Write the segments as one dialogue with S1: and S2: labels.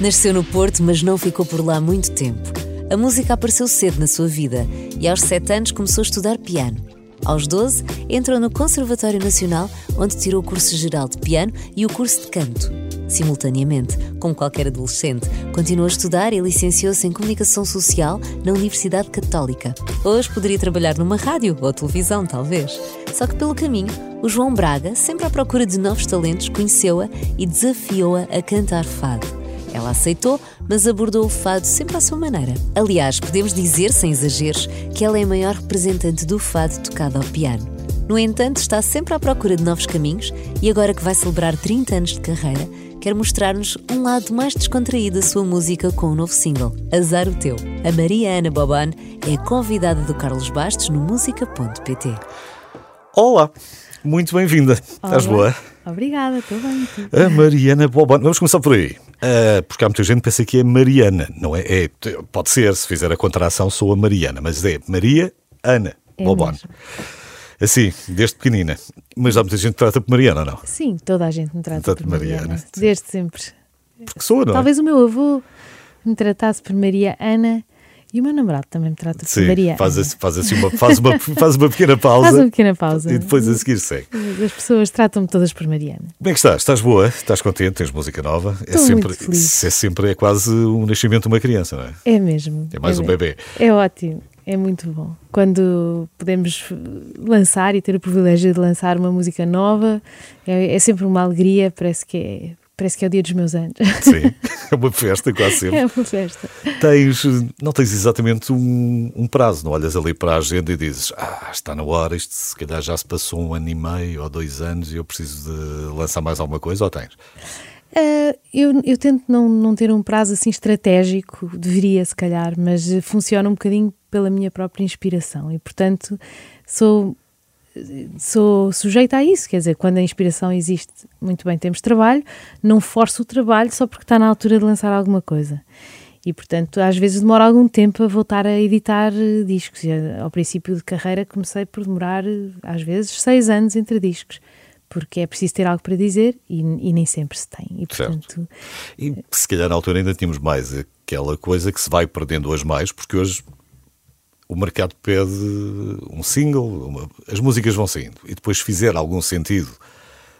S1: Nasceu no Porto, mas não ficou por lá muito tempo. A música apareceu cedo na sua vida e aos 7 anos começou a estudar piano. Aos 12, entrou no Conservatório Nacional, onde tirou o curso geral de piano e o curso de canto. Simultaneamente, como qualquer adolescente, continuou a estudar e licenciou-se em Comunicação Social na Universidade Católica. Hoje poderia trabalhar numa rádio ou televisão, talvez. Só que pelo caminho, o João Braga, sempre à procura de novos talentos, conheceu-a e desafiou-a a cantar fado. Ela aceitou, mas abordou o fado sempre à sua maneira. Aliás, podemos dizer, sem exageros, que ela é a maior representante do fado tocado ao piano. No entanto, está sempre à procura de novos caminhos e agora que vai celebrar 30 anos de carreira, quer mostrar-nos um lado mais descontraído da sua música com um novo single, Azar o Teu. A Maria Ana Boban é convidada do Carlos Bastos no música.pt.
S2: Olá, muito bem-vinda. Estás boa?
S3: Obrigada, estou bem.
S2: A Mariana Boban. Vamos começar por aí. Uh, porque há muita gente que pensa que é Mariana. Não é? é? Pode ser, se fizer a contração, sou a Mariana, mas é Maria Ana
S3: É
S2: Boban.
S3: mesmo.
S2: Assim, desde pequenina. Mas há muita gente que trata por Mariana, não?
S3: Sim, toda a gente me trata por Mariana.
S2: Mariana.
S3: Desde sempre.
S2: Porque sou, não é?
S3: Talvez o meu avô me tratasse por Maria Ana e o meu namorado também me trata por
S2: Sim, faz, assim, faz, assim uma, faz, uma, faz uma pequena pausa
S3: Faz uma pequena pausa.
S2: e depois a seguir segue.
S3: As pessoas tratam-me todas por Mariana.
S2: Como é que estás? Estás boa? Estás contente? Tens música nova? É sempre,
S3: muito feliz.
S2: é sempre é quase o nascimento de uma criança, não é?
S3: É mesmo.
S2: É mais um
S3: mesmo.
S2: bebê.
S3: É ótimo. É muito bom. Quando podemos lançar e ter o privilégio de lançar uma música nova, é, é sempre uma alegria. Parece que é, parece que é o dia dos meus anos.
S2: Sim, é uma festa quase sempre.
S3: É uma festa.
S2: Tens, não tens exatamente um, um prazo, não olhas ali para a agenda e dizes ah, está na hora, isto se calhar já se passou um ano e meio ou dois anos e eu preciso de lançar mais alguma coisa, ou tens?
S3: Ah, eu, eu tento não, não ter um prazo assim estratégico, deveria se calhar, mas funciona um bocadinho pela minha própria inspiração e, portanto, sou, sou sujeita a isso. Quer dizer, quando a inspiração existe, muito bem, temos trabalho, não forço o trabalho só porque está na altura de lançar alguma coisa. E, portanto, às vezes demora algum tempo a voltar a editar eh, discos. Eh, ao princípio de carreira comecei por demorar, eh, às vezes, seis anos entre discos. Porque é preciso ter algo para dizer e, e nem sempre se tem. E, portanto,
S2: E se calhar na altura ainda tínhamos mais aquela coisa que se vai perdendo hoje mais, porque hoje o mercado pede um single, uma- as músicas vão saindo, e depois fizer algum sentido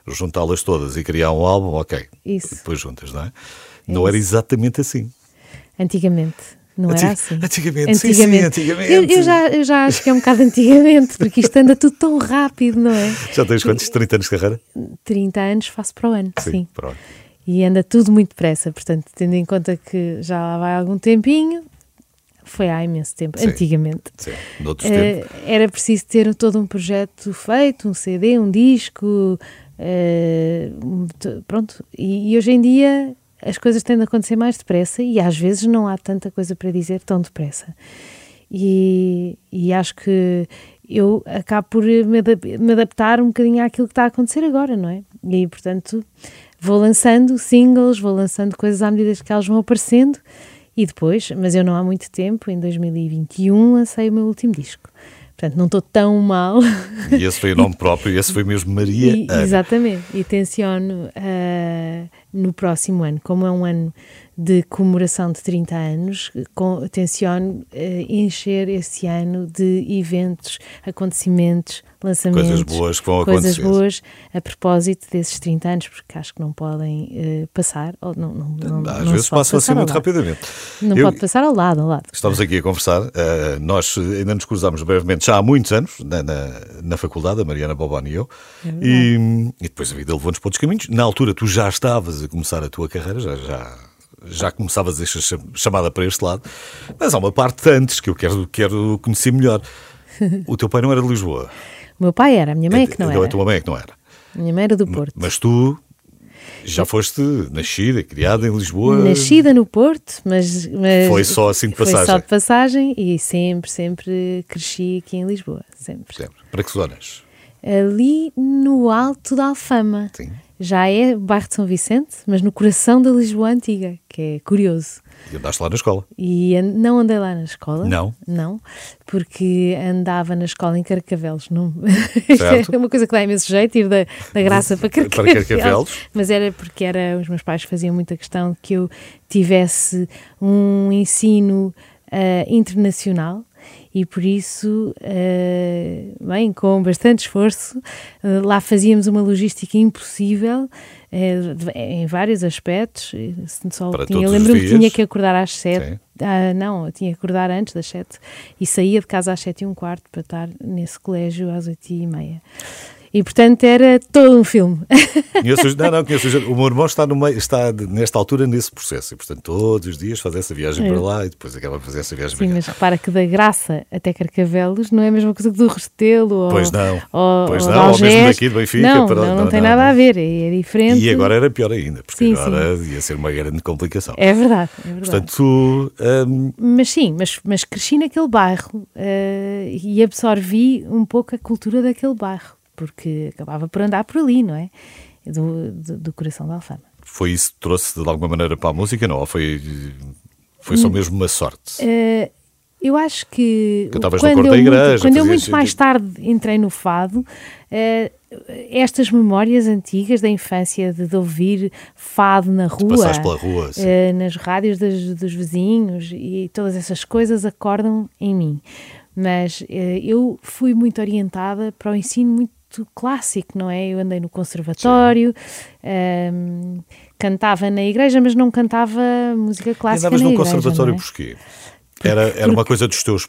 S2: juntá-las todas e criar um álbum, ok,
S3: Isso.
S2: depois juntas, não é? Não era exatamente assim.
S3: Antigamente, não
S2: Anti-
S3: era assim.
S2: antigamente, sim, sim, antigamente.
S3: Eu, eu já, eu já acho que é um bocado antigamente, porque isto anda tudo tão rápido, não é?
S2: Já tens quantos? 30 anos de carreira?
S3: 30 anos faço para o ano, sim.
S2: Pronto.
S3: E anda tudo muito depressa, portanto, tendo em conta que já lá vai algum tempinho, foi há imenso tempo,
S2: Sim.
S3: antigamente.
S2: Sim, noutros
S3: Eh,
S2: tempos.
S3: era preciso ter todo um projeto feito, um CD, um disco, t- pronto. E, e hoje em dia as coisas tendem a acontecer mais depressa e às vezes não há tanta coisa para dizer tão depressa. E, e acho que eu acabo por me, adap- me adaptar um bocadinho àquilo que está a acontecer agora, não é? E portanto, vou lançando singles, vou lançando coisas à medida que elas vão aparecendo e depois, mas eu não há muito tempo, em 2021, lancei o meu último disco. Portanto, não estou tão mal.
S2: E esse foi o nome próprio, esse foi mesmo Maria
S3: E- exatamente. E tenciono ah, no próximo ano, como é um ano de comemoração de 30 anos, com, tenciono ah, encher esse ano de eventos, acontecimentos, lançamentos.
S2: Coisas boas que vão
S3: coisas
S2: acontecer.
S3: boas a propósito desses 30 anos, porque acho que não podem eh, passar. Ou não, não, não,
S2: Às
S3: não
S2: vezes passam assim muito
S3: lado.
S2: rapidamente.
S3: Não
S2: Eu-
S3: pode passar ao lado, ao lado.
S2: Estamos aqui a conversar. eh, nós ainda nos cruzámos brevemente já há muitos anos na, na, na faculdade, a Mariana Bobani e eu. e, e depois a vida levou-nos para outros caminhos. Na altura, tu já estavas a começar a tua carreira, já, já, já começavas esta cha- chamada para este lado. Mas há uma parte antes que eu quero, quero conhecer melhor. O teu pai não era de Lisboa.
S3: O meu pai era, a minha mãe é que não
S2: Então,
S3: era.
S2: A tua mãe é que não era.
S3: A minha mãe era do Porto.
S2: Mas tu já foste nascida, criada em Lisboa.
S3: Nascida no Porto, mas, mas
S2: Foi só assim de
S3: Foi
S2: passagem.
S3: só de passagem e sempre, sempre cresci aqui em Lisboa. Sempre.
S2: Sempre. Para que zonas?
S3: Ali no alto da Alfama.
S2: Sim.
S3: já é bairro de São Vicente, mas no coração da Lisboa Antiga, que é curioso.
S2: E andaste lá na escola?
S3: E não andei lá na escola.
S2: Não?
S3: Não, porque andava na escola em Carcavelos. Não... É uma coisa que dá imenso jeito, ir da, da graça para
S2: Para
S3: Carcavelos.
S2: Carcavelos.
S3: Mas era porque era, os meus pais faziam muita questão que eu tivesse um ensino ah, internacional e por isso, ah, bem, com bastante esforço, ah, lá fazíamos uma logística impossível em vários aspectos. Só
S2: Para
S3: tinha, lembro-me que tinha que acordar às sete. Ah, não, eu tinha que acordar antes das sete e saía de casa às sete e um quarto para estar nesse colégio às oito e meia. E portanto era todo um filme.
S2: Conheço, não, não, conheço. O meu irmão está, no meio, está nesta altura nesse processo e, portanto, todos os dias faz essa viagem
S3: É.
S2: para lá e depois acaba de fazer essa viagem
S3: Sim,
S2: para cá.
S3: mas repara que da Graça até Carcavelos não é a mesma coisa que do Restelo ou,
S2: Pois não.
S3: ou,
S2: Pois
S3: ou
S2: não, ou mesmo daqui de Benfica
S3: Não,
S2: para-
S3: não, não,
S2: não,
S3: tem
S2: não,
S3: nada a ver, é, diferente.
S2: E agora era pior ainda, porque
S3: Sim,
S2: agora ia ser uma grande complicação.
S3: É verdade, é verdade.
S2: Portanto, tu, hum,
S3: Mas sim, mas, mas cresci naquele bairro eh, e absorvi um pouco a cultura daquele bairro, porque acabava por andar por ali, não é? Do, do, do coração da Alfama.
S2: foi isso que trouxe de alguma maneira para a música, não? Ou foi, foi só mesmo uma sorte?
S3: Eh, eu acho que
S2: Cantavas no
S3: quando,
S2: coro
S3: eu,
S2: da
S3: muito-
S2: igreja,
S3: quando eu muito mais tarde entrei no fado, eh, estas memórias antigas da infância de, de ouvir fado na rua,
S2: rua,
S3: eh, nas rádios das- dos vizinhos e todas essas coisas acordam em mim. Mas eh, eu fui muito orientada para o ensino muito clássico, não é? Eu andei no conservatório, ehm, cantava na igreja, mas não cantava música
S2: E
S3: clássica
S2: andavas
S3: na
S2: num
S3: igreja.
S2: conservatório
S3: é?
S2: porquê? Era, era uma coisa dos teus.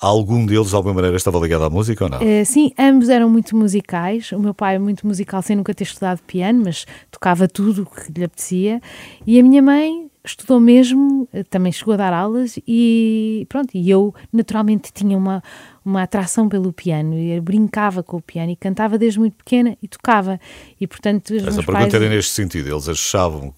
S2: Algum deles, de alguma maneira, estava ligado à música ou não?
S3: Eh, sim, ambos eram muito musicais. O meu pai é muito musical, sem nunca ter estudado piano, mas tocava tudo o que lhe apetecia. E a minha mãe estudou mesmo, eh, também chegou a dar aulas e pronto. E eu, naturalmente, tinha uma, uma atração pelo piano. E brincava com o piano e cantava desde muito pequena e tocava. E portanto, os
S2: Essa pergunta
S3: pais...
S2: era neste sentido. Eles achavam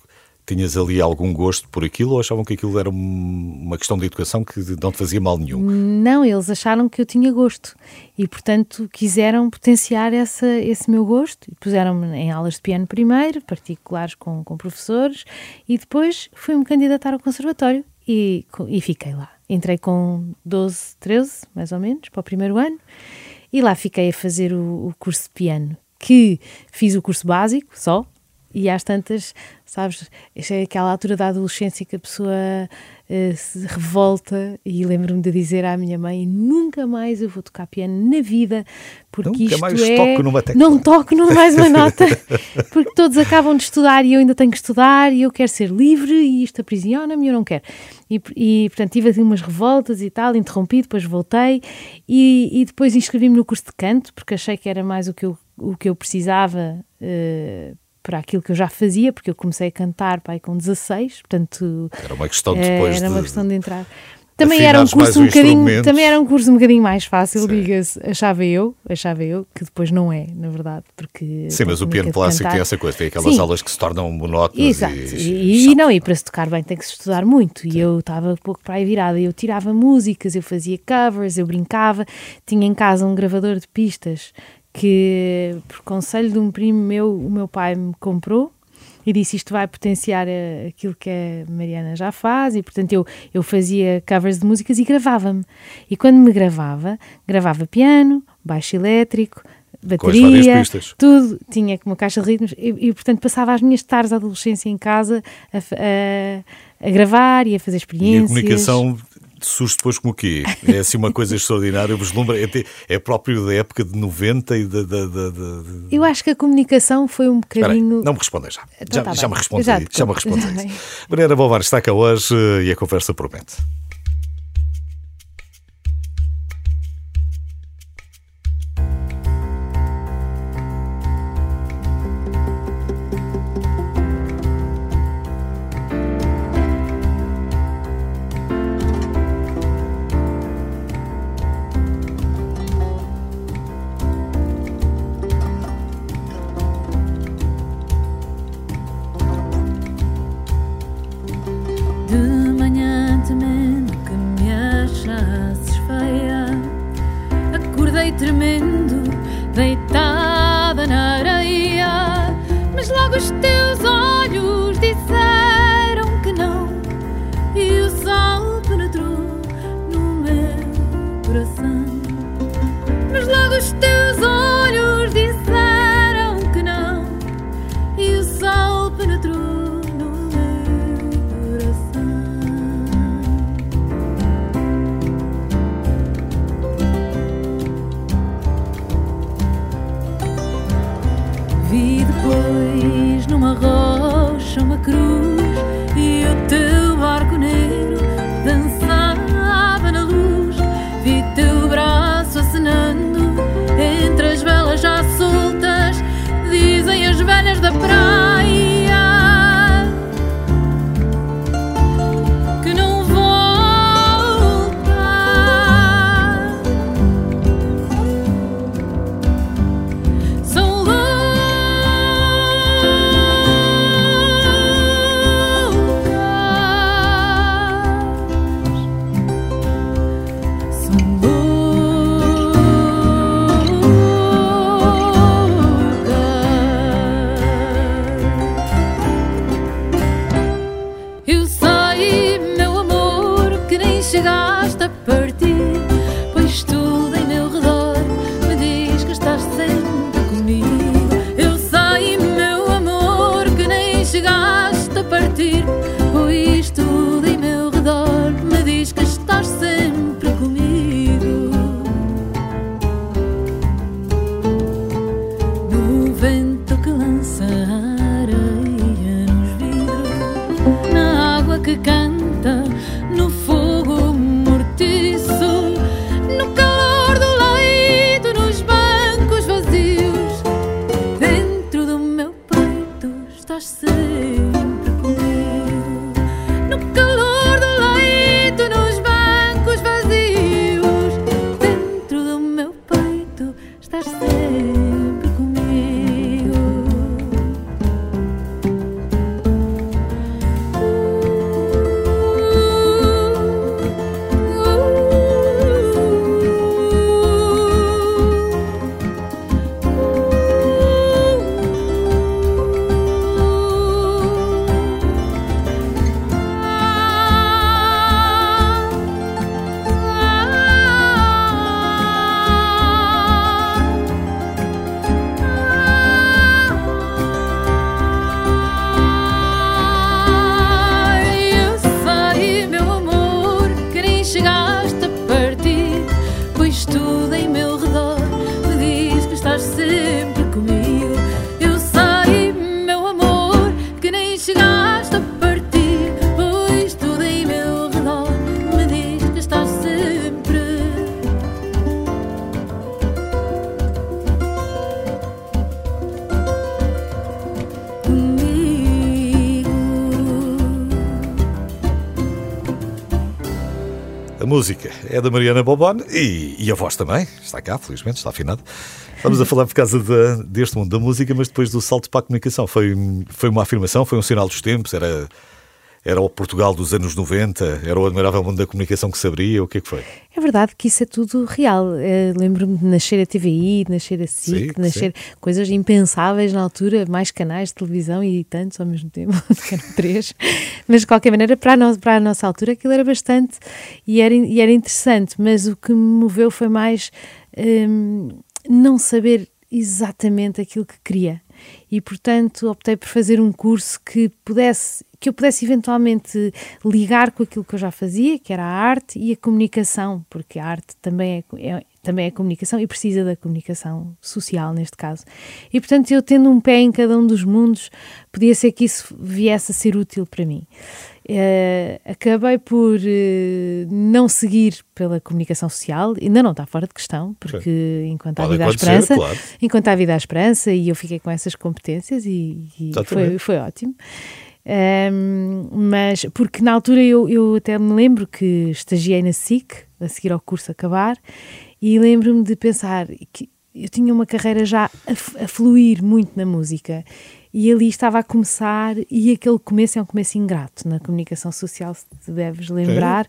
S2: que tinhas ali algum gosto por aquilo ou achavam que aquilo era um- uma questão de educação que não te fazia mal nenhum?
S3: Não, eles acharam que eu tinha gosto e, portanto, quiseram potenciar essa, esse meu gosto e puseram-me em aulas de piano primeiro, particulares com, com professores, e depois fui-me candidatar ao conservatório e, e fiquei lá. Entrei com 12, 13, mais ou menos, para o primeiro ano, e lá fiquei a fazer o, o curso de piano, que fiz o curso básico só, e às tantas, sabes, é aquela altura da adolescência que a pessoa eh, se revolta e lembro-me de dizer à minha mãe nunca mais eu vou tocar piano na vida porque
S2: Nunca
S3: isto
S2: mais
S3: é...
S2: toco numa tecla."
S3: Não toco numa mais uma nota porque todos acabam de estudar e eu ainda tenho que estudar e eu quero ser livre e isto aprisiona-me e eu não quero. E, e portanto tive assim umas revoltas e tal, interrompi, depois voltei e, e depois inscrevi-me no curso de canto porque achei que era mais o que eu, o que eu precisava eh, para aquilo que eu já fazia, porque eu comecei a cantar pai com 16, portanto
S2: Era uma questão depois
S3: era uma
S2: de.
S3: questão de entrar. Também era um curso um bocadinho, também era um curso um bocadinho mais fácil,
S2: Sim.
S3: diga-se, achava eu, achava eu, que depois não é, na verdade, porque
S2: Sim, mas o piano clássico tem essa coisa, tem aquelas
S3: Sim.
S2: aulas que se tornam monótonas
S3: Exato,
S2: e,
S3: e, e não, e para se tocar bem tem que se estudar muito. E eu estava pouco para aí virada. Eu tirava músicas, eu fazia covers, eu brincava. Tinha em casa um gravador de pistas que, por conselho de um primo meu, o meu pai me comprou e disse isto vai potenciar eh, aquilo que a Mariana já faz. E portanto eu, eu fazia covers de músicas e gravava-me. E quando me gravava, gravava piano, baixo elétrico. Bateria, tudo, tinha uma caixa de ritmos e, e, portanto passava as minhas tardes de adolescência em casa a, a- a gravar e a fazer
S2: E
S3: experiências.
S2: a comunicação surge depois como o quê? É assim uma coisa extraordinária, eu vislumbro, é, é próprio da época de 90 e da. da, da, da- de-
S3: Eu acho que a comunicação foi um
S2: Espera aí,
S3: bocadinho.
S2: não me responda já.
S3: Então
S2: já,
S3: tá
S2: já me responde
S3: Já
S2: já me
S3: bem.
S2: Mariana Bovar está cá hoje eh, e a conversa promete. É da Mariana Bobon e, e a voz também. Está cá, felizmente, está afinado. Vamos a falar por causa deste mundo da música, mas depois do salto para a comunicação. Foi, foi uma afirmação, foi um sinal dos tempos, era, era o Portugal dos anos 90, era o admirável mundo da comunicação que se abria, o que é que foi?
S3: É verdade que isso é tudo real. Eh, Lembro-me de nascer a TVI, de nascer a SIC,
S2: Sim,
S3: de nascer coisas impensáveis na altura, mais canais de televisão e tantos ao mesmo tempo, eram três. Mas de qualquer maneira, para a, no- para a nossa altura, aquilo era bastante e era, e era interessante. Mas o que me moveu foi mais hum, não saber exatamente aquilo que queria. E portanto optei por fazer um curso que pudesse que eu pudesse eventualmente ligar com aquilo que eu já fazia, que era a arte e a comunicação, porque a arte também é, é- também é comunicação e precisa da comunicação social neste caso. E portanto, eu tendo um pé em cada um dos mundos, podia ser que isso viesse a ser útil para mim. Eh, acabei por eh, não seguir pela comunicação social, ainda não está fora de questão, porque enquanto há vida há
S2: acontecer,
S3: esperança,
S2: claro.
S3: enquanto há vida há esperança, e eu fiquei com essas competências e, e foi, foi ótimo. Ahm, mas porque na altura eu, eu até me lembro que estagiei na SIC, a seguir ao curso acabar, e lembro-me de pensar que eu tinha uma carreira já a, a fluir muito na música e ali estava a começar e aquele começo é um começo ingrato na comunicação social, se te deves lembrar.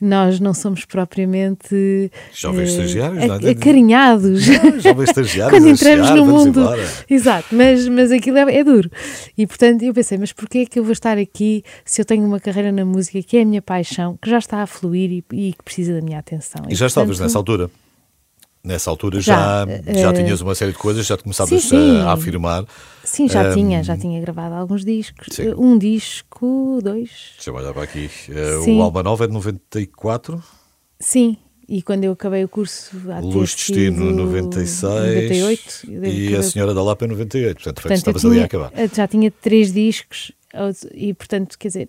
S3: Nós não somos propriamente
S2: Jovens
S3: eh,
S2: estagiários,
S3: a-
S2: nada de-
S3: acarinhados.
S2: Não, jovens estagiários
S3: Quando entramos no mundo.
S2: embora.
S3: Exato, mas, mas aquilo é, é duro. E portanto eu pensei, mas porquê é que eu vou estar aqui se eu tenho uma carreira na música que é a minha paixão, que já está a fluir e, e que precisa da minha atenção?
S2: E já estavas
S3: portanto,
S2: nessa altura? Nessa altura já,
S3: Já,
S2: já,
S3: eh,
S2: tinhas uma série de coisas, já te começavas
S3: sim, sim.
S2: A, a afirmar.
S3: Sim, já
S2: Ahm,
S3: tinha, já tinha gravado alguns discos.
S2: sim.
S3: Um disco, dois.
S2: Deixa eu olhar para aqui. Eh,
S3: Sim.
S2: o Alma Nova é de 94.
S3: Sim, E quando eu acabei o curso, há
S2: Luz Destino
S3: sido
S2: 96
S3: 98, eu devo
S2: e a Senhora da Lapa em 98. Portanto,
S3: Portanto, eu
S2: estavas ali a acabar.
S3: já tinha três discos e, portanto, quer dizer,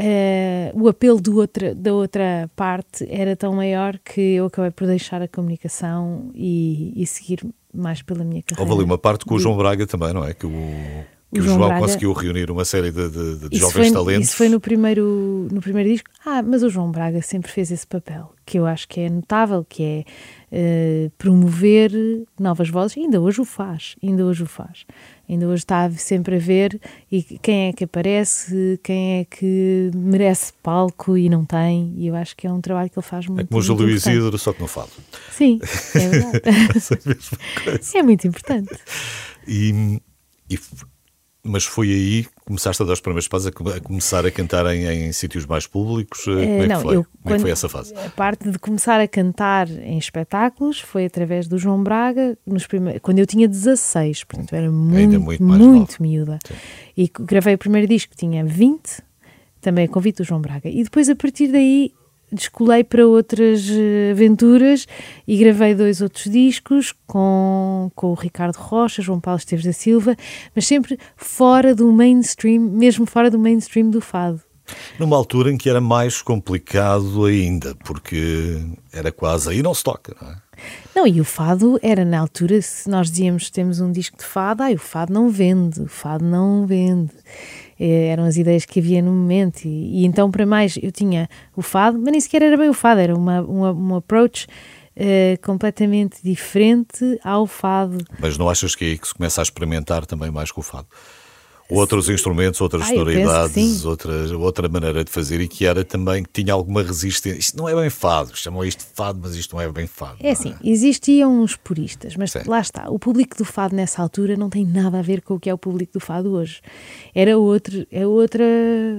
S3: eh, o apelo outra, da outra parte era tão maior que eu acabei por deixar a comunicação e, e seguir mais pela minha carreira.
S2: Houve ali uma parte com o João Braga também, não é? Que o, que
S3: O João
S2: João
S3: Braga-
S2: conseguiu reunir uma série de, de- de jovens
S3: foi,
S2: talentos.
S3: Isso foi no primeiro, no primeiro disco. Ah, mas o João Braga sempre fez esse papel, que eu acho que é notável, que é eh, promover novas vozes. Ainda hoje o faz, ainda hoje o faz. Ainda hoje está sempre a ver e quem é que aparece, quem é que merece palco e não tem. E eu acho que é um trabalho que ele faz muito,
S2: É como o Júlio. Isidro, só que não falo.
S3: Sim, é verdade. É muito importante.
S2: E, e mas foi aí que começaste a dar os primeiros passos, a, come- a começar a cantar em, em sítios mais públicos? Eh, Como é, que
S3: não,
S2: foi?
S3: eu
S2: Como é que foi essa fase?
S3: A parte de começar a cantar em espetáculos foi através do João Braga, nos prime... quando eu tinha 16, portanto era muito,
S2: muito
S3: muito, miúda. E c- gravei o primeiro disco, tinha 20, também a convite do João Braga. E depois, a partir daí, descolei para outras eh, aventuras e gravei dois outros discos com, com o Ricardo Rocha, João Paulo Esteves da Silva, mas sempre fora do mainstream, mesmo fora do mainstream do fado.
S2: Numa altura em que era mais complicado ainda, porque era quase aí não se toca, não é?
S3: Não, e o fado era na altura, se nós dizíamos temos um disco de fado, ai, o fado não vende, o fado não vende. Eh, eram as ideias que havia no momento. E, e então, para mais, eu tinha o fado, mas nem sequer era bem o fado, era uma, uma, um approach eh, completamente diferente ao fado.
S2: Mas não achas que é aí que se começa a experimentar também mais com o fado? Outros instrumentos, outras
S3: Ah,
S2: sonoridades, outra, outra maneira de fazer e que era também que tinha alguma resistência. Isto não é bem fado, chamam isto de fado, mas isto não é bem fado.
S3: É
S2: não
S3: assim, existiam uns puristas, mas
S2: Sim.
S3: lá está. O público do fado nessa altura não tem nada a ver com o que é o público do fado hoje. Era outro, é outra,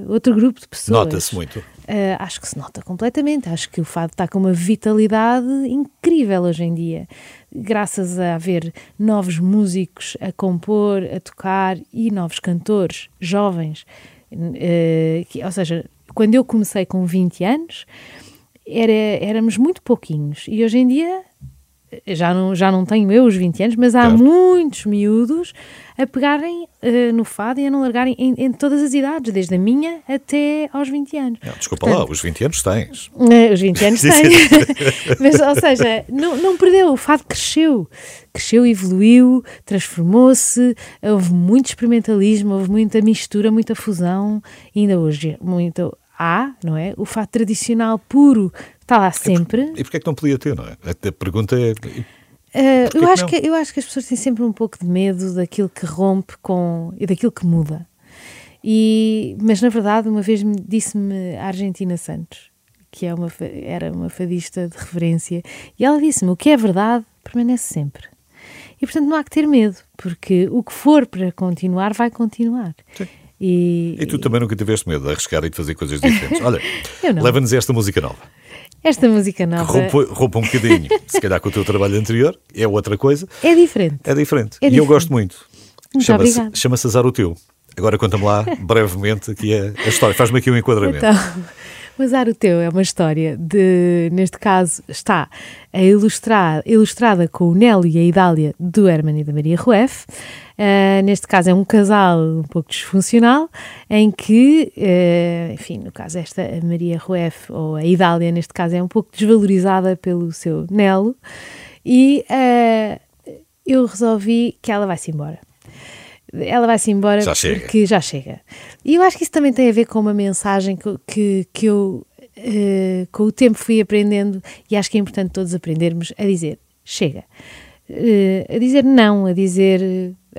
S3: outro grupo de pessoas.
S2: Nota-se muito.
S3: Ah, acho que se nota completamente. Acho que o fado está com uma vitalidade incrível hoje em dia. Graças a haver novos músicos a compor, a tocar e novos cantores jovens. Eh, que- ou seja, quando eu comecei com 20 anos, era, éramos muito pouquinhos. E hoje em dia já não, já não tenho eu os 20 anos, mas há muitos miúdos a pegarem eh, no fado e a não largarem em, em todas as idades, desde a minha até aos 20 anos.
S2: Não, desculpa lá, os 20 anos tens.
S3: Eh, Os 20 anos têm. Mas, ou seja, não, não perdeu, o fado cresceu. Cresceu, evoluiu, transformou-se, houve muito experimentalismo, houve muita mistura, muita fusão, ainda hoje muito há, não é? O fado tradicional puro está lá sempre.
S2: E porquê é que não podia ter, não é? A pergunta é.
S3: Uh, eu,
S2: que
S3: acho
S2: não?
S3: que, eu acho que as pessoas têm sempre um pouco de medo daquilo que rompe com, e daquilo que muda. E, mas, na verdade, uma vez me- disse-me a Argentina Santos, que é uma, era uma fadista de referência, e ela disse-me: o que é verdade permanece sempre. E, portanto, não há que ter medo, porque o que for para continuar, vai continuar. E,
S2: E tu também nunca tiveste medo de arriscar e de fazer coisas diferentes. Olha, leva-nos esta música nova.
S3: Esta música nova
S2: rompe um bocadinho, se calhar com o teu trabalho anterior, é outra coisa,
S3: é diferente.
S2: é diferente.
S3: É
S2: e eu
S3: diferente.
S2: gosto muito. Chama-se
S3: obrigada.
S2: chama-se Azar o Teu. Agora conta-me lá brevemente aqui a, a história. Faz-me aqui um enquadramento.
S3: Então, Azar o Teu é uma história de, neste caso, está a ilustrar, ilustrada com o Nélio e a Idália do Herman e da Maria Rueff. Ah, neste caso é um casal um pouco disfuncional, em que, eh, enfim, no caso esta a Maria Rueff, ou a Idália, neste caso, é um pouco desvalorizada pelo seu Nelo, e ah, eu resolvi que ela vai-se embora. Ela vai-se embora
S2: Já
S3: porque já chega. E eu acho que isso também tem a ver com uma mensagem que, que, que eu, eh, com o tempo, fui aprendendo e acho que é importante todos aprendermos a dizer: chega. Eh, a dizer não, a dizer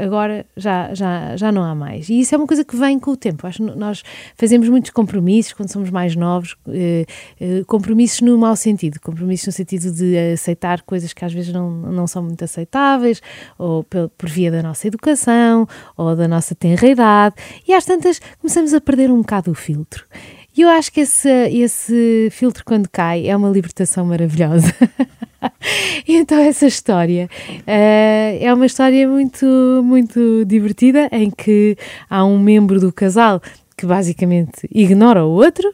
S3: agora já, já, já não há mais. E isso é uma coisa que vem com o tempo. Acho nós fazemos muitos compromissos quando somos mais novos, eh, eh, compromissos no mau sentido, compromissos no sentido de aceitar coisas que às vezes não, não são muito aceitáveis, ou pel- por via da nossa educação, ou da nossa tenra idade, e às tantas começamos a perder um bocado o filtro. E eu acho que esse, esse filtro, quando cai, é uma libertação maravilhosa. Então essa história eh, é uma história muito, muito divertida em que há um membro do casal que basicamente ignora o outro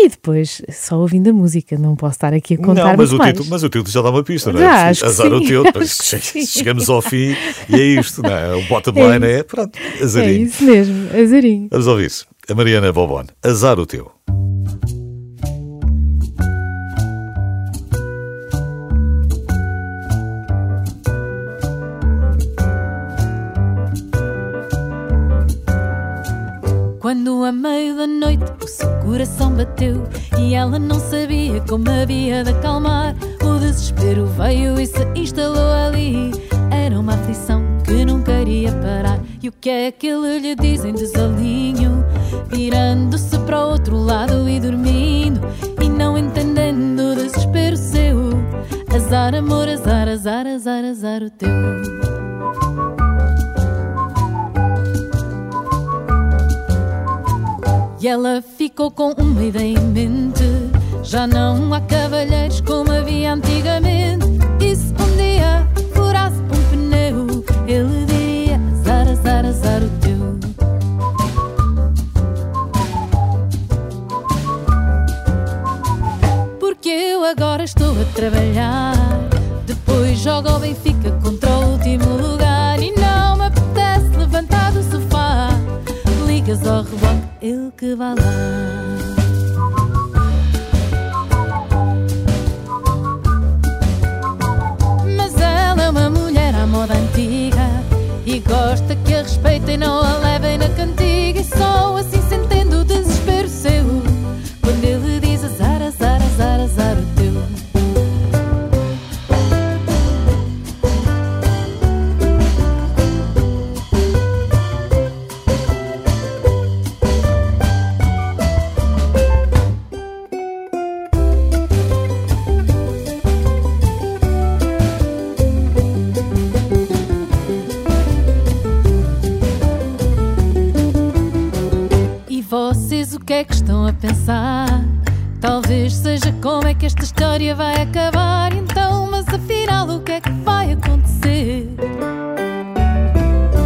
S3: E depois, só ouvindo a música, não posso estar aqui a contar
S2: Não, mas o,
S3: mais.
S2: título, mas o título já dá uma pista, não é?
S3: Já, acho
S2: Azar o
S3: sim,
S2: teu, che-
S3: sim.
S2: chegamos ao fim e é isto, não é? O bottom
S3: É
S2: line é, pronto,
S3: É
S2: azarinho.
S3: isso mesmo, azarinho.
S2: Vamos ouvir isso. A Mariana Bobon, azar o teu.
S4: Quando a meio da noite o seu coração bateu e ela não sabia como havia de acalmar, o desespero veio e se instalou ali. Era uma aflição que não queria parar. E o que é que ele lhe diz em desalinho? Virando-se para o outro lado e dormindo, e não entendendo o desespero seu. Azar, amor, azar, azar, azar, azar o teu. E ela ficou com uma ideia em mente. Já não há cavalheiros como havia antigamente. E se um dia furasse um pneu, ele diria: azar, azar, azar o teu. Porque eu agora estou a trabalhar. Depois jogo ao Benfica contra Ligas ao reboque, ele que vai lá. Mas ela é uma mulher à moda antiga E gosta que a respeitem, não a levem na cantiga é que estão a pensar? Talvez seja como é que esta história vai acabar. Então, mas afinal, o que é que vai acontecer?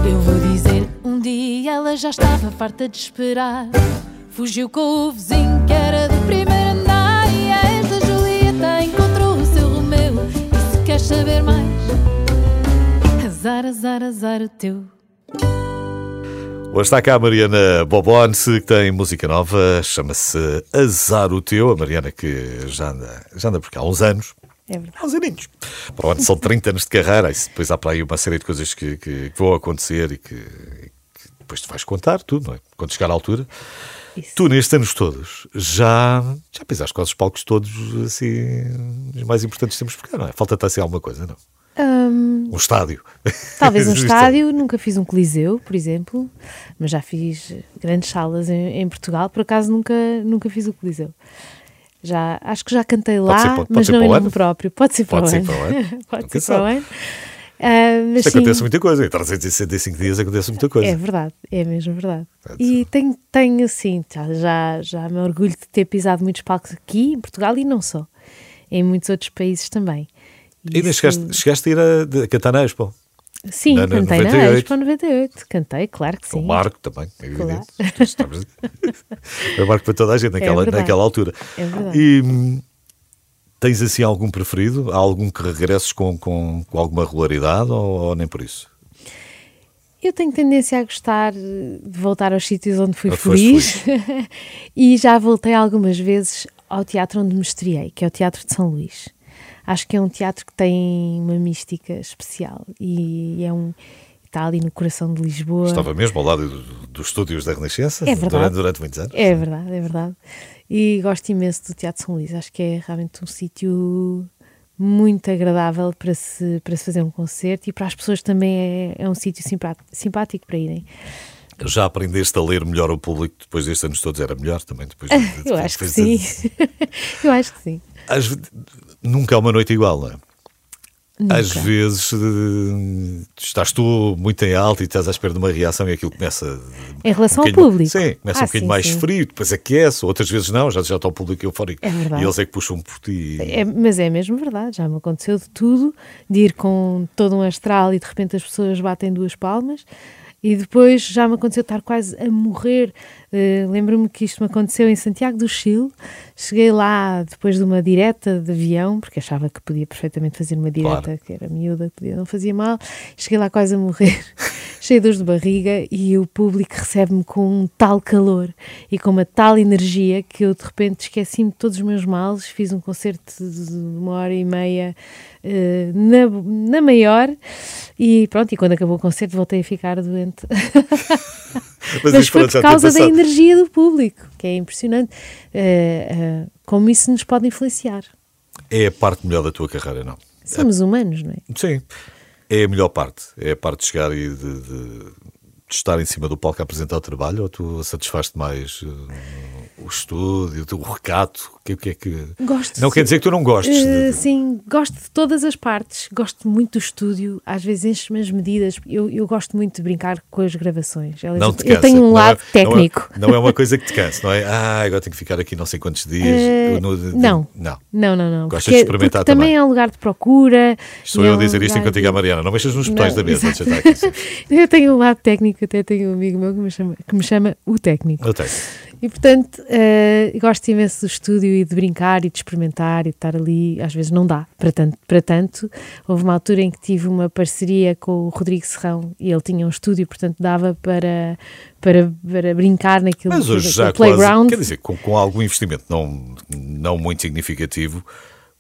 S4: Eu vou dizer: um dia ela já estava farta de esperar. Fugiu com o vizinho que era do primeiro andar. E esta Julieta encontrou o seu Romeu. E se queres saber mais, azar, azar, azar o teu.
S2: Hoje está cá a Mariana Bobon, que tem música nova, chama-se Azar o Teu. A Mariana que já anda, já anda por cá há uns anos.
S3: É verdade.
S2: Há uns aninhos. Para o ano são 30 anos de carreira, e depois há para aí uma série de coisas que, que- que vão acontecer e que, que depois te vais contar tudo, não é? Quando chegar à altura.
S3: Isso.
S2: Tu, nestes anos todos, já, já pisaste quase os palcos todos, assim, os mais importantes temos por cá, não é? Falta-te assim alguma coisa, não?
S3: Hum,
S2: Um estádio.
S3: talvez um
S2: é-
S3: estádio, nunca fiz um coliseu, por exemplo, mas já fiz grandes salas em, em Portugal. Por acaso nunca, nunca fiz o coliseu. Já, acho que já cantei lá,
S2: ser para- pode
S3: mas
S2: ser
S3: não em nome próprio. Pode ser para
S2: Pode
S3: o
S2: ser
S3: ano.
S2: para o ano.
S3: Pode
S2: Nunca
S3: ser para o ano.
S2: Isto
S3: sim,
S2: acontece muita coisa. Em 365 dias acontece muita coisa.
S3: É verdade, é mesmo verdade.
S2: Pode
S3: E tenho, tenho assim, já, já me orgulho de ter pisado muitos palcos aqui em Portugal e não só, em muitos outros países também.
S2: E ainda chegaste, chegaste a ir a, a cantar na Expo.
S3: Sim,
S2: na-
S3: cantei
S2: 98.
S3: na Expo 98. Cantei, claro que
S2: Com
S3: sim.
S2: o Marco também, é
S3: Claro.
S2: evidente. Estamos- É o Marco para toda a gente naquela,
S3: verdade.
S2: naquela altura.
S3: É verdade.
S2: E hum, tens assim algum preferido? Há algum que regresses com, com, com alguma regularidade ou, ou nem por isso?
S3: Eu tenho tendência a gostar de voltar aos sítios onde fui
S2: foste
S3: feliz e já voltei algumas vezes ao teatro onde me estreiei, que é o Teatro de São Luís. Acho que é um teatro que tem uma mística especial e é um está ali no coração de Lisboa.
S2: Estava mesmo ao lado do- dos estúdios da Renascença
S3: É
S2: durante, durante muitos anos.
S3: É verdade, é verdade. E gosto imenso do Teatro São Luís. Acho que é realmente um sítio muito agradável para se, para se fazer um concerto e para as pessoas também é, é um sítio simpático, simpático para irem.
S2: Já aprendeste a ler melhor o público depois destes anos todos? Era melhor também? Depois, de-
S3: Eu
S2: depois-
S3: acho que
S2: depois
S3: sim.
S2: de-
S3: Eu acho que sim.
S2: Nunca há uma noite igual, não é?
S3: Nunca.
S2: Às vezes eh, estás tu muito em alto e estás à espera de uma reação e aquilo começa.
S3: Em relação
S2: um
S3: ao público?
S2: Sim, começa
S3: Ah,
S2: um bocadinho
S3: sim,
S2: mais
S3: sim.
S2: frio, depois aquece, outras vezes não, já, já está o público eufórico.
S3: É verdade.
S2: E eles é que puxam por ti.
S3: É, mas é mesmo verdade, já me aconteceu de tudo, de ir com todo um astral e de repente as pessoas batem duas palmas E depois já me aconteceu estar quase a morrer. Uh, Lembro-me que isto me aconteceu em Santiago do Chile. Cheguei lá depois de uma direta de avião, porque achava que podia perfeitamente fazer uma direta,
S2: Claro.
S3: que era miúda, podia, não fazia mal. Cheguei lá quase a morrer, cheio de dores de barriga, e o público recebe-me com um tal calor e com uma tal energia que eu de repente esqueci-me de todos os meus males. Fiz um concerto de uma hora e meia eh, na, na maior, e pronto. E quando acabou o concerto, voltei a ficar doente. Mas,
S2: isso,
S3: foi por causa da energia do público, que é impressionante. eh, eh, como isso nos pode influenciar.
S2: É a parte melhor da tua carreira, não?
S3: Somos humanos, não é?
S2: Sim. É a melhor parte. É a parte de chegar e de, de- de estar em cima do palco a apresentar o trabalho ou tu satisfazes mais eh, o estúdio, o recato? O que, o que é que.
S3: Gosto.
S2: Não quer dizer que tu não gostes. de-
S3: Eh,
S2: de-
S3: sim, gosto de todas as partes. Gosto muito do estúdio. Às vezes enche-me as medidas. Eu, eu gosto muito de brincar com as gravações. Aliás,
S2: Não te
S3: eu
S2: cansa.
S3: tenho um
S2: Não é-
S3: lado
S2: não é-
S3: técnico.
S2: Não é, uma coisa que te cansa, não é? Ah, agora tenho que ficar aqui não sei quantos dias.
S3: Eh,
S2: No- de-
S3: não.
S2: Não.
S3: Não, não, não.
S2: Gostas
S3: Porque-
S2: de experimentar
S3: porque também
S2: também.
S3: é um lugar de procura.
S2: Estou
S3: e
S2: eu
S3: é
S2: a dizer isto enquanto digo à Mariana. Não mexas nos botões da mesa.
S3: Eu tenho um lado técnico, até tenho um amigo meu que me chama, que me chama o técnico.
S2: Eu tenho.
S3: E portanto, eh, gosto imenso do estúdio e de brincar e de experimentar e de estar ali. Às vezes não dá para tanto, para tanto. Houve uma altura em que tive uma parceria com o Rodrigo Serrão e ele tinha um estúdio, portanto dava para, para, para brincar naquilo
S2: Mas hoje já
S3: naquele
S2: quase,
S3: playground.
S2: quer dizer, com, com algum investimento não, não muito significativo,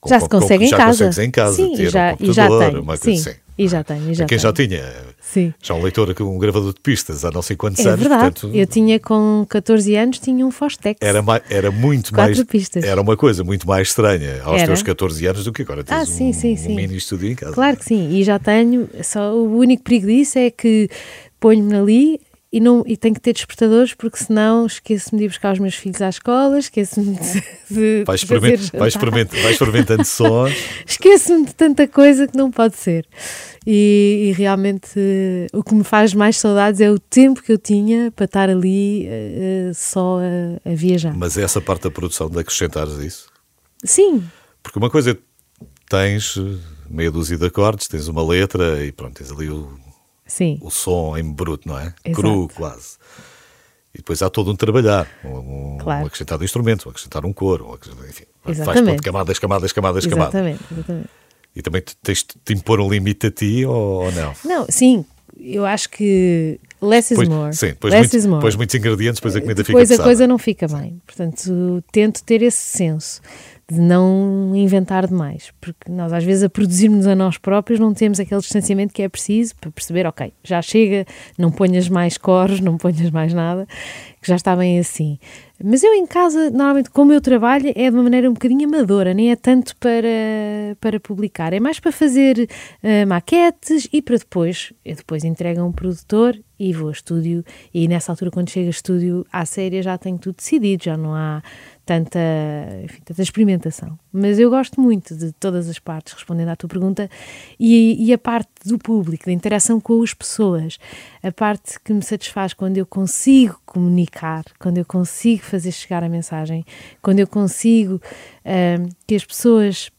S2: com-
S3: já
S2: com-
S3: se consegue
S2: com-
S3: em
S2: já
S3: casa.
S2: consegues em casa
S3: Sim,
S2: ter
S3: já,
S2: um
S3: e já
S2: computador,
S3: tenho.
S2: uma
S3: Sim,
S2: coisa assim.
S3: E já tenho. E já
S2: Quem já
S3: tenho.
S2: tinha
S3: Sim.
S2: já um leitor, um gravador de pistas há não sei quantos
S3: É
S2: anos,
S3: verdade.
S2: portanto,
S3: Eu tinha com 14 anos, tinha um Fostex.
S2: era, era muito
S3: Quatro
S2: mais
S3: pistas.
S2: era uma coisa muito mais estranha aos
S3: Era.
S2: teus 14 anos do que agora tens
S3: Ah, sim,
S2: um,
S3: sim,
S2: um
S3: sim.
S2: mini estúdio em casa.
S3: Claro que sim, e já tenho. Só o único perigo disso é que ponho-me ali e, não, e tenho que ter despertadores, porque senão esqueço-me de ir buscar os meus filhos à escola, esqueço-me de, de
S2: Vais,
S3: fazer
S2: experiment, vais, experiment, vais experimentando sons.
S3: Esqueço-me de tanta coisa que não pode ser. E, e realmente o que me faz mais saudades é o tempo que eu tinha para estar ali eh, só a, a viajar.
S2: Mas essa parte da produção de acrescentares isso?
S3: Sim,
S2: Porque uma coisa é tens meia dúzia de acordes, tens uma letra e pronto, tens ali o,
S3: sim.
S2: o som em bruto, não é?
S3: Exato.
S2: Cru, quase. E depois há todo um trabalhar, um, um,
S3: Claro.
S2: um acrescentar de instrumento, um acrescentar um coro, um acrescentar, enfim,
S3: Exatamente.
S2: pondo camadas, camadas, camadas, camadas.
S3: Exatamente, exatamente.
S2: E também te- tens de impor um limite a ti ou, ou não?
S3: Não, sim, eu acho que less is
S2: Pois-
S3: more.
S2: sim, depois,
S3: less
S2: muito, depois muitos ingredientes, depois a comida fica
S3: Depois a
S2: pesada.
S3: coisa não fica bem. Portanto, tento ter esse senso de não inventar demais, porque nós às vezes a produzirmos a nós próprios não temos aquele distanciamento que é preciso para perceber, ok, já chega, não ponhas mais coros, não ponhas mais nada, que já está bem assim. Mas eu em casa, normalmente, como eu trabalho, é de uma maneira um bocadinho amadora, nem é tanto para, para publicar, é mais para fazer eh, maquetes e para depois, eu depois entrego a um produtor e vou ao estúdio e nessa altura quando chego a estúdio à séria já tenho tudo decidido, já não há tanta, enfim, tanta experimentação. Mas eu gosto muito de todas as partes, respondendo à tua pergunta, e, e a parte do público, da interação com as pessoas, a parte que me satisfaz quando eu consigo comunicar, quando eu consigo fazer chegar a mensagem, quando eu consigo ah, que as pessoas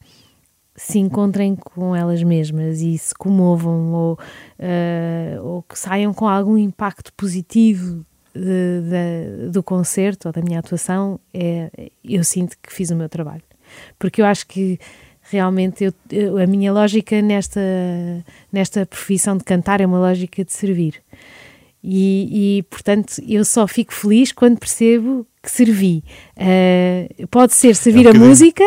S3: se encontrem com elas mesmas e se comovam ou, eh, ou que saiam com algum impacto positivo de- da- do concerto ou da minha atuação, é, eu sinto que fiz o meu trabalho. Porque eu acho que realmente eu- eu- a minha lógica nesta, nesta profissão de cantar é uma lógica de servir. E, e, portanto, eu só fico feliz quando percebo que servi. Eh, pode ser servir a
S2: bocadinho-
S3: música,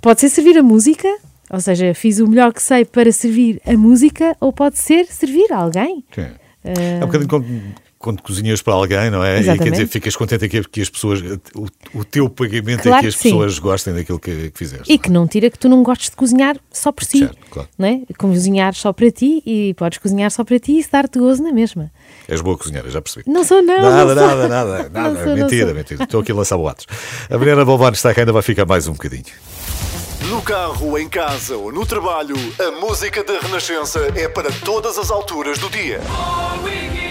S3: pode ser servir a música, ou seja, fiz o melhor que sei para servir a música, ou pode ser servir a alguém.
S2: Sim. É um bocadinho quando, quando cozinhas para alguém, não é? E quer
S3: Exatamente.
S2: dizer, ficas contente que, que as pessoas, o, o teu pagamento
S3: Claro
S2: é que as
S3: que sim.
S2: pessoas gostem daquilo que, que fizeste.
S3: E que não tira que tu não gostes de cozinhar só por si.
S2: Certo, claro.
S3: Não é? Cozinhar só para ti e podes cozinhar só para ti e dar-te gozo na mesma.
S2: És boa cozinheira, já percebi.
S3: Não sou, não.
S2: Nada,
S3: não sou.
S2: nada, nada, nada.
S3: Não sou, não
S2: mentira, mentira. Estou aqui a lançar boatos. A Mariana Balbano está cá, ainda vai ficar mais um bocadinho.
S5: No carro, em casa ou no trabalho, a música da Renascença é para todas as alturas do dia.
S6: All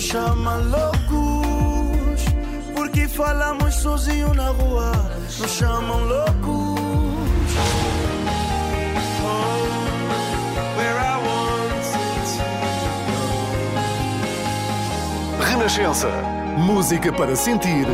S7: chama loucos, porque falamos sozinho na rua, nos chamam loucos. Oh,
S5: Renascença. Música para sentir.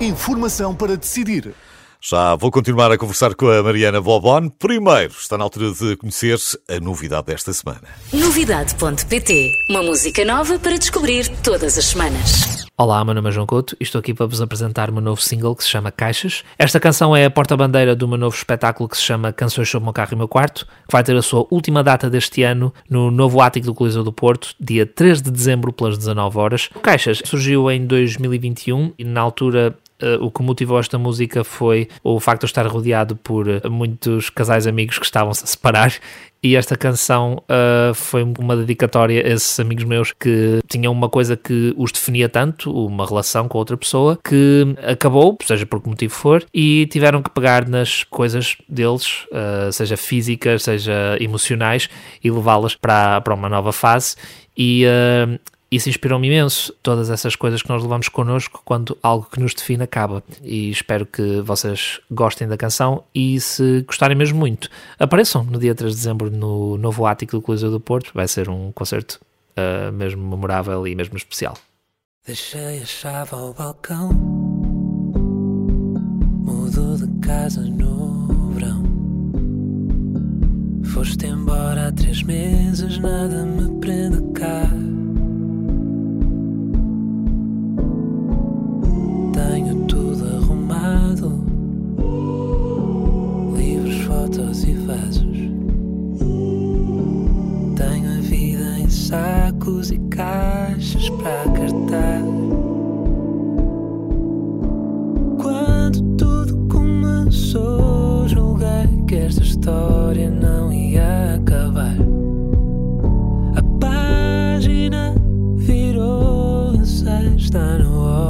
S5: Informação para decidir.
S2: Já vou continuar a conversar com a Mariana Bobon. Primeiro, está na altura de conhecer a novidade desta semana.
S1: Novidade.pt Uma música nova para descobrir todas as semanas.
S8: Olá, meu nome é João Couto e estou aqui para vos apresentar o meu novo single que se chama Caixas. Esta canção é a porta-bandeira do meu novo espetáculo que se chama Canções sobre o meu carro e o meu quarto, que vai ter a sua última data deste ano no novo ático do Coliseu do Porto, dia 3 de dezembro, pelas 19 horas. O Caixas surgiu em 2021 e na altura Uh, o que motivou esta música foi o facto de eu estar rodeado por uh, muitos casais amigos que estavam-se a separar e esta canção uh, foi uma dedicatória a esses amigos meus que tinham uma coisa que os definia tanto, uma relação com outra pessoa, que acabou, seja por que motivo for, e tiveram que pegar nas coisas deles, seja físicas, seja emocionais, e levá-las para, para uma nova fase. E isso inspirou-me imenso, todas essas coisas que nós levamos connosco quando algo que nos define acaba. E espero que vocês gostem da canção e se gostarem mesmo muito, apareçam no dia 3 de dezembro no novo ático do Coliseu do Porto. Vai ser um concerto uh, mesmo memorável e mesmo especial.
S6: Deixei a chave ao balcão. Mudou de casa no verão. Foste embora há três meses, nada me prende cá. E vasos. Tenho a vida em sacos e caixas para cartar. Quando tudo começou, julguei que esta história não ia acabar. A página virou, sei, está na hora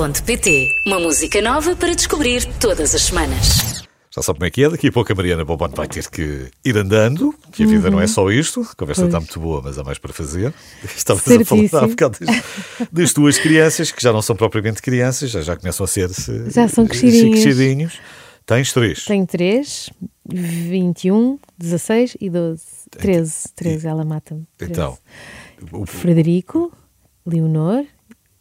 S1: Novidade.pt Uma música nova para descobrir todas as semanas.
S2: Já sabe como é que é, daqui a pouco a Mariana Bobon vai ter que ir andando, que a vida não é só isto, a conversa
S3: Pois.
S2: está muito boa, mas há mais para fazer. Estavas a falar há bocado das, das tuas crianças, que já não são propriamente crianças, já, já começam a ser eh,
S3: Já são crescidinhos.
S2: crescidinhos. Tens três.
S3: Tenho 3, 21, 16 e 12. 13. 13, ela mata-me. 13.
S2: Então, o-
S3: Frederico, Leonor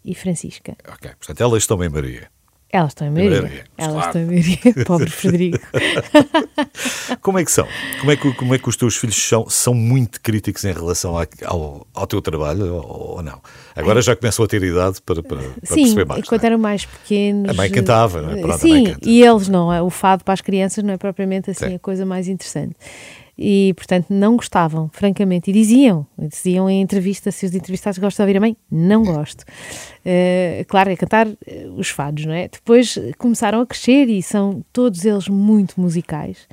S3: e Francisca.
S2: ok, portanto, elas estão em Maria.
S3: Elas estão em maioria.
S2: maioria,
S3: Elas
S2: claro.
S3: estão em maioria. Pobre Frederico.
S2: Como é que são? Como é que, como é que os teus filhos são, são muito críticos em relação à- ao, ao teu trabalho ou, ou não? Agora já começam a ter idade para, para, para
S3: Sim,
S2: perceber mais.
S3: enquanto
S2: não é?
S3: eram mais pequenos.
S2: A mãe cantava, não é? Pronto, a
S3: Sim,
S2: mãe canta.
S3: e eles não. é? O fado para as crianças não é propriamente assim
S2: Sim.
S3: a coisa mais interessante. E, portanto, não gostavam, francamente. E diziam, diziam em entrevista, se os entrevistados gostam de ouvir a mãe, não gosto. Eh, claro, é cantar eh, os fados, não é? Depois começaram a crescer e são todos eles muito musicais.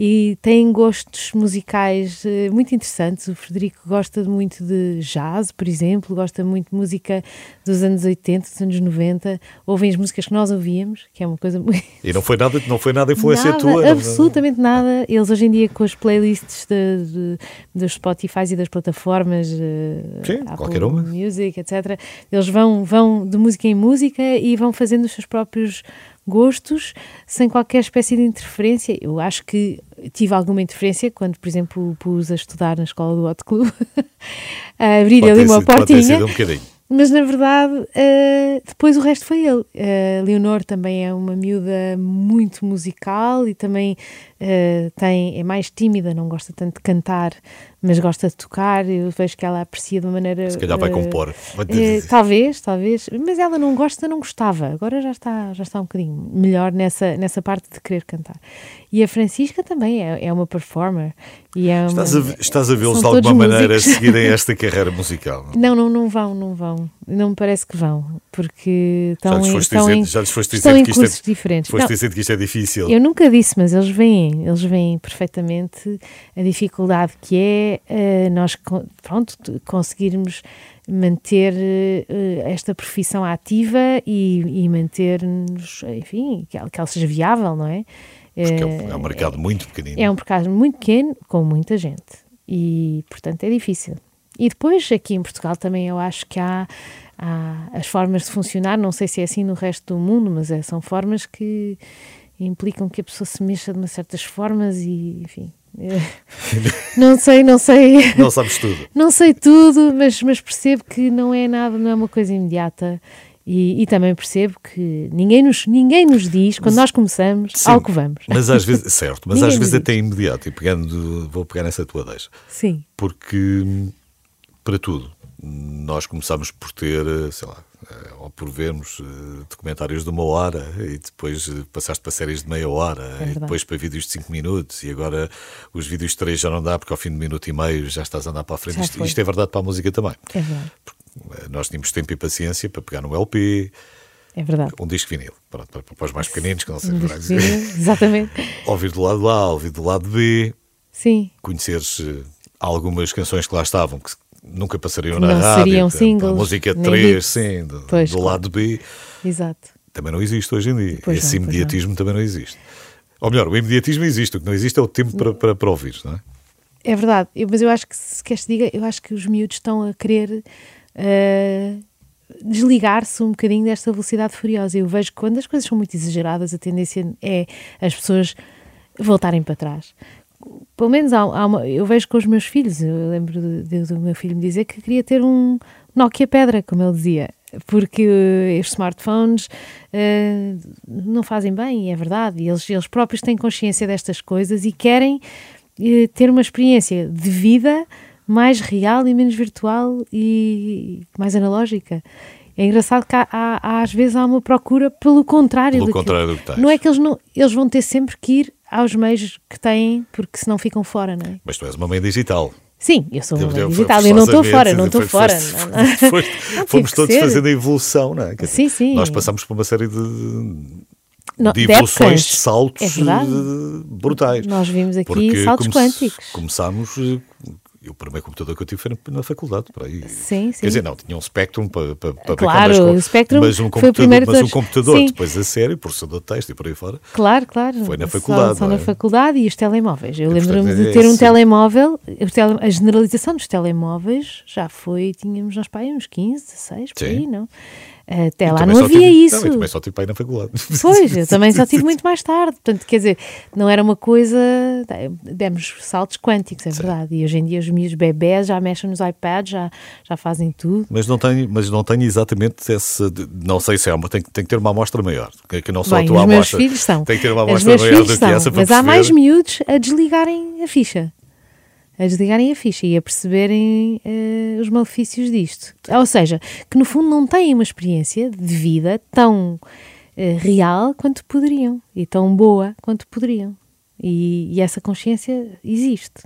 S3: E têm gostos musicais eh, muito interessantes. O Frederico gosta muito de jazz, por exemplo, gosta muito de música dos anos 80, dos anos 90. Ouvem as músicas que nós ouvíamos, que é uma coisa muito.
S2: E não foi nada, não foi nada influência
S3: Nada,
S2: tua. não-
S3: absolutamente nada. Eles hoje em dia com as playlists de, dos Spotify e das plataformas eh,
S2: Sim,
S3: Apple
S2: qualquer uma.
S3: Music, etc. Eles vão, vão de música em música e vão fazendo os seus próprios gostos sem qualquer espécie de interferência. Eu acho que tive alguma interferência quando, por exemplo, pus a estudar na escola do Hot Club. Abrir
S2: Pode
S3: ali
S2: ter
S3: uma
S2: sido-
S3: portinha.
S2: um bocadinho.
S3: Mas na verdade, eh, depois o resto foi ele. A Leonor também é uma miúda muito musical e também eh, tem, é mais tímida, não gosta tanto de cantar, mas gosta de tocar. Eu vejo que ela aprecia de uma maneira.
S2: Se calhar vai
S3: eh,
S2: compor. Vai
S3: eh, talvez, talvez, mas ela não gosta, não gostava. Agora já está, já está um bocadinho melhor nessa, nessa parte de querer cantar. E a Francisca também é, é uma performer. E é uma,
S2: Estás a, ve- estás a vê-los de alguma maneira
S3: músicos.
S2: seguirem esta carreira musical? não?
S3: Não, não, não vão, não vão. Não me parece que vão, porque
S2: Já
S3: estão
S2: lhes foste
S3: estão
S2: dizendo,
S3: em,
S2: já lhes foste
S3: estão em
S2: que isto é-
S3: cursos diferentes.
S2: Foste
S3: Não,
S2: dizendo que isto é difícil.
S3: eu nunca disse, mas eles veem, eles veem perfeitamente a dificuldade que é eh, nós pronto, conseguirmos manter eh, esta profissão ativa e, e manter-nos, enfim, que ela, que ela seja viável, não é?
S2: Porque é
S3: Eh,
S2: um, é um mercado muito pequenino.
S3: é um mercado muito pequeno, com muita gente. E, portanto, é difícil. E depois, aqui em Portugal, também eu acho que há, há as formas de funcionar, não sei se é assim no resto do mundo, mas é, são formas que implicam que a pessoa se mexa de umas certas formas e, enfim. Eh, não sei, não sei.
S2: Não sabes tudo.
S3: Não sei tudo, mas, mas percebo que não é nada, não é uma coisa imediata. E, e também percebo que ninguém nos, ninguém nos diz, quando nós começamos,
S2: Sim,
S3: ao que vamos.
S2: Mas às vezes, certo, mas às vezes
S3: diz.
S2: até é imediato. E pegando, vou pegar nessa tua deixa.
S3: Sim.
S2: Porque, para tudo, nós começámos por ter, eh, sei lá, eh, ou por vermos eh, documentários de uma hora e depois passaste para séries de meia hora e
S3: É verdade.
S2: depois para vídeos de cinco minutos e agora os vídeos de três já não dá porque ao fim de minuto e meio já estás a andar para a frente. Isto, isto é verdade para a música também.
S3: É verdade.
S2: Nós tínhamos tempo e paciência para pegar no LP,
S3: É verdade.
S2: um disco vinil, pronto, para, os mais pequeninos, que não sei
S3: Um
S2: é
S3: disco vinil, Exatamente.
S2: ouvir do lado A, ouvir do lado B,
S3: Sim.
S2: conheceres algumas canções que lá estavam que nunca passariam na
S3: não
S2: rádio,
S3: seriam singles,
S2: a música
S3: nem
S2: 3,
S3: hits.
S2: sim, do,
S3: Pois,
S2: do lado B,
S3: Exato.
S2: também não existe hoje em dia.
S3: Pois
S2: Esse
S3: não,
S2: imediatismo também não existe. Ou melhor, o imediatismo existe, o que não existe é o tempo para, para, para ouvir, não é?
S3: É verdade. Eu- mas eu acho que, se queres que diga, eu acho que os miúdos estão a querer eh, desligar-se um bocadinho desta velocidade furiosa. Eu vejo que quando as coisas são muito exageradas, a tendência é as pessoas voltarem para trás. Pelo menos há, há uma, eu vejo com os meus filhos. Eu lembro de- de- do meu filho me dizer que queria ter um Nokia Pedra, como ele dizia, porque eh, os smartphones eh, não fazem bem, é verdade. E eles, eles próprios têm consciência destas coisas e querem eh, ter uma experiência de vida mais real e menos virtual e mais analógica. É engraçado que há, há- às vezes há uma procura pelo contrário.
S2: Pelo contrário do que tens.
S3: Não é que eles, não, eles vão ter sempre que ir aos meios que têm, porque senão ficam fora, não é?
S2: Mas tu és uma mãe digital.
S3: Sim, eu sou uma mãe digital, eu não estou fora, não estou fora.
S2: Fomos todos fazendo a evolução, não é? Dizer,
S3: Sim, sim.
S2: Nós passamos por uma série de, de evoluções, de saltos
S3: É
S2: eh, brutais.
S3: Nós vimos aqui saltos
S2: come-
S3: quânticos.
S2: Começámos. O primeiro computador que eu tive foi na, na faculdade, por aí.
S3: Sim, sim.
S2: Quer dizer, não, tinha um Spectrum para, para, para
S3: Claro, o Spectrum
S2: mas um
S3: foi o
S2: computador, mas um computador
S3: Sim.
S2: depois a sério, processador de texto e por aí fora.
S3: Claro, claro.
S2: Foi na
S3: Só-
S2: faculdade,
S3: Só, na
S2: é?
S3: faculdade e os telemóveis. Eu
S2: E,
S3: lembro-me de
S2: é
S3: ter um
S2: esse-
S3: telemóvel, a generalização dos telemóveis já foi, tínhamos nós para aí uns 15, 16, por
S2: Sim.
S3: aí, não? Até
S2: E
S3: lá não havia
S2: tive-
S3: isso.
S2: Eu também só tive para ir na faculdade.
S3: Pois, eu também só tive muito mais tarde. Portanto, quer dizer, não era uma coisa. Demos saltos quânticos, é verdade. E hoje em dia os miúdos bebés já mexem nos iPads, já, já fazem tudo.
S2: Mas não tenho, mas não tenho exatamente esse. de- Não sei se é uma. Tem, que- tem que ter uma amostra maior. Que, não só
S3: Bem,
S2: a tua
S3: os meus
S2: amostra.
S3: filhos são.
S2: Tem que ter uma
S3: Os
S2: amostra
S3: meus
S2: maior do que
S3: são,
S2: essa para
S3: Mas há
S2: perceber.
S3: mais miúdos a desligarem a ficha. A desligarem a ficha e a perceberem eh, os malefícios disto. Ou seja, que no fundo não têm uma experiência de vida tão eh, real quanto poderiam e tão boa quanto poderiam. E, e essa consciência existe.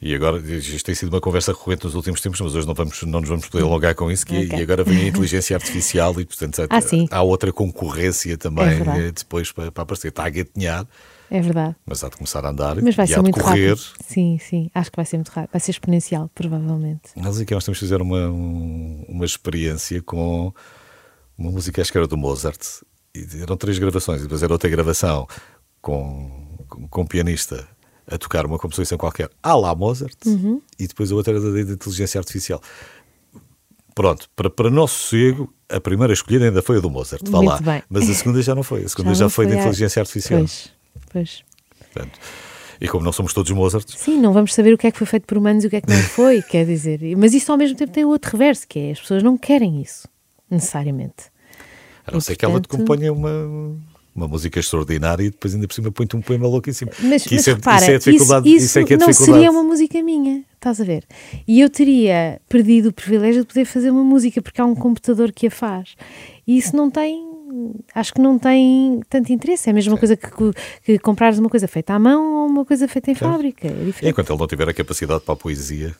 S2: E agora, isto tem sido uma conversa recorrente nos últimos tempos, mas hoje não, vamos, não nos vamos poder alongar com isso. Que,
S3: Ok.
S2: E agora vem a inteligência artificial e, portanto,
S3: Ah, sim.
S2: há outra concorrência
S3: É
S2: também
S3: verdade.
S2: eh, depois para, para aparecer. Está a gatinhar,
S3: É verdade.
S2: mas há de começar a andar
S3: Mas vai
S2: e
S3: ser
S2: há de correr.
S3: rápido. Sim, sim. Acho que vai ser muito rápido. Vai ser exponencial, provavelmente.
S2: Nós aqui nós temos que fazer uma, um- uma experiência com uma música, acho que era do Mozart. E eram três gravações, e depois era outra gravação com, com, com um pianista a tocar uma composição qualquer à la Mozart,
S3: Uhum.
S2: e depois a outra era da, inteligência artificial. Pronto, para, para nosso sossego, a primeira escolhida ainda foi a do Mozart, vá lá.
S3: bem.
S2: Mas a segunda já não foi, a segunda já,
S3: não
S2: foi da
S3: a-
S2: inteligência artificial.
S3: Pois, pois.
S2: Portanto, e como não somos todos Mozart,
S3: Sim, não vamos saber o que é que foi feito por humanos e o que é que não foi, quer dizer. Mas isso ao mesmo tempo tem o outro reverso, que é as pessoas não querem isso, necessariamente.
S2: A não
S3: E,
S2: ser que ela te componha uma, uma música extraordinária e depois ainda por cima põe-te um poema louco em cima.
S3: Mas,
S2: Que
S3: mas
S2: isso, é,
S3: repara,
S2: isso é a dificuldade.
S3: isso,
S2: Isso, é que é
S3: não seria uma música minha, estás a ver? E eu teria perdido o privilégio de poder fazer uma música porque há um computador que a faz. E isso não tem, acho que não tem tanto interesse. É a mesma coisa que, que comprares uma coisa feita à mão ou uma coisa feita em fábrica. É.
S2: Enquanto ele não tiver a capacidade para a poesia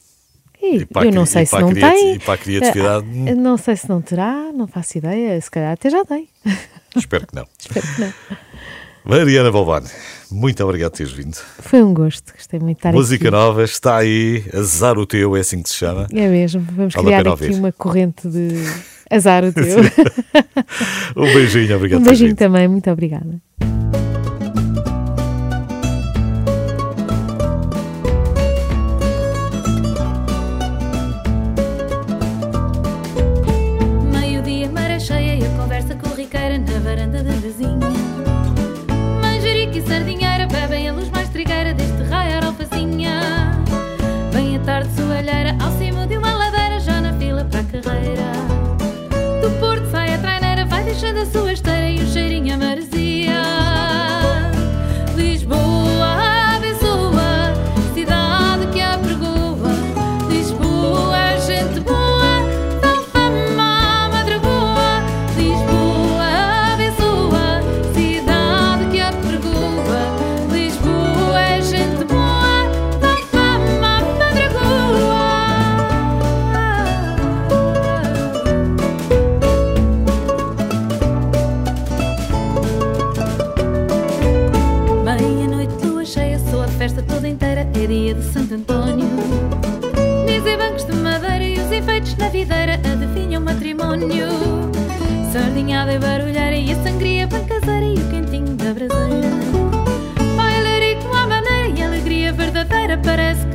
S3: E
S2: e para
S3: eu não sei
S2: e
S3: se não tem.
S2: e para a criatividade, hum.
S3: Ah, Não sei se não terá, não faço ideia. Se calhar até já tem.
S2: espero que não.
S3: Espero que não.
S2: Mariana Balbani, muito obrigado por teres vindo.
S3: Foi um gosto, gostei muito de estar
S2: Música
S3: aqui.
S2: nova, está aí, Azar o Teu, é assim que se chama.
S3: É mesmo, vamos
S2: Vale
S3: criar aqui
S2: ouvir.
S3: uma corrente de azar o teu.
S2: Um beijinho, obrigado
S3: um beijinho também, muito obrigada.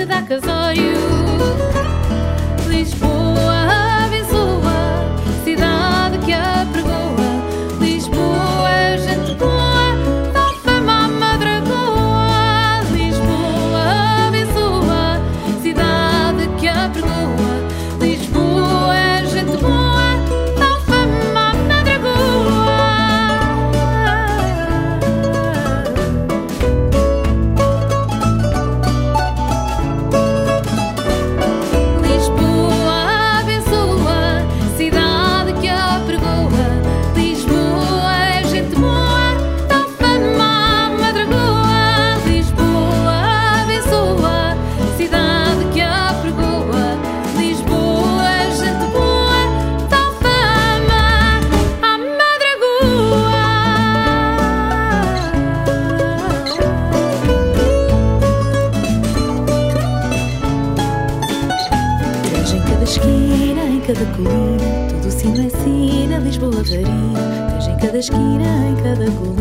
S4: Parece que dá casório. Lisboa esquina, em cada colina,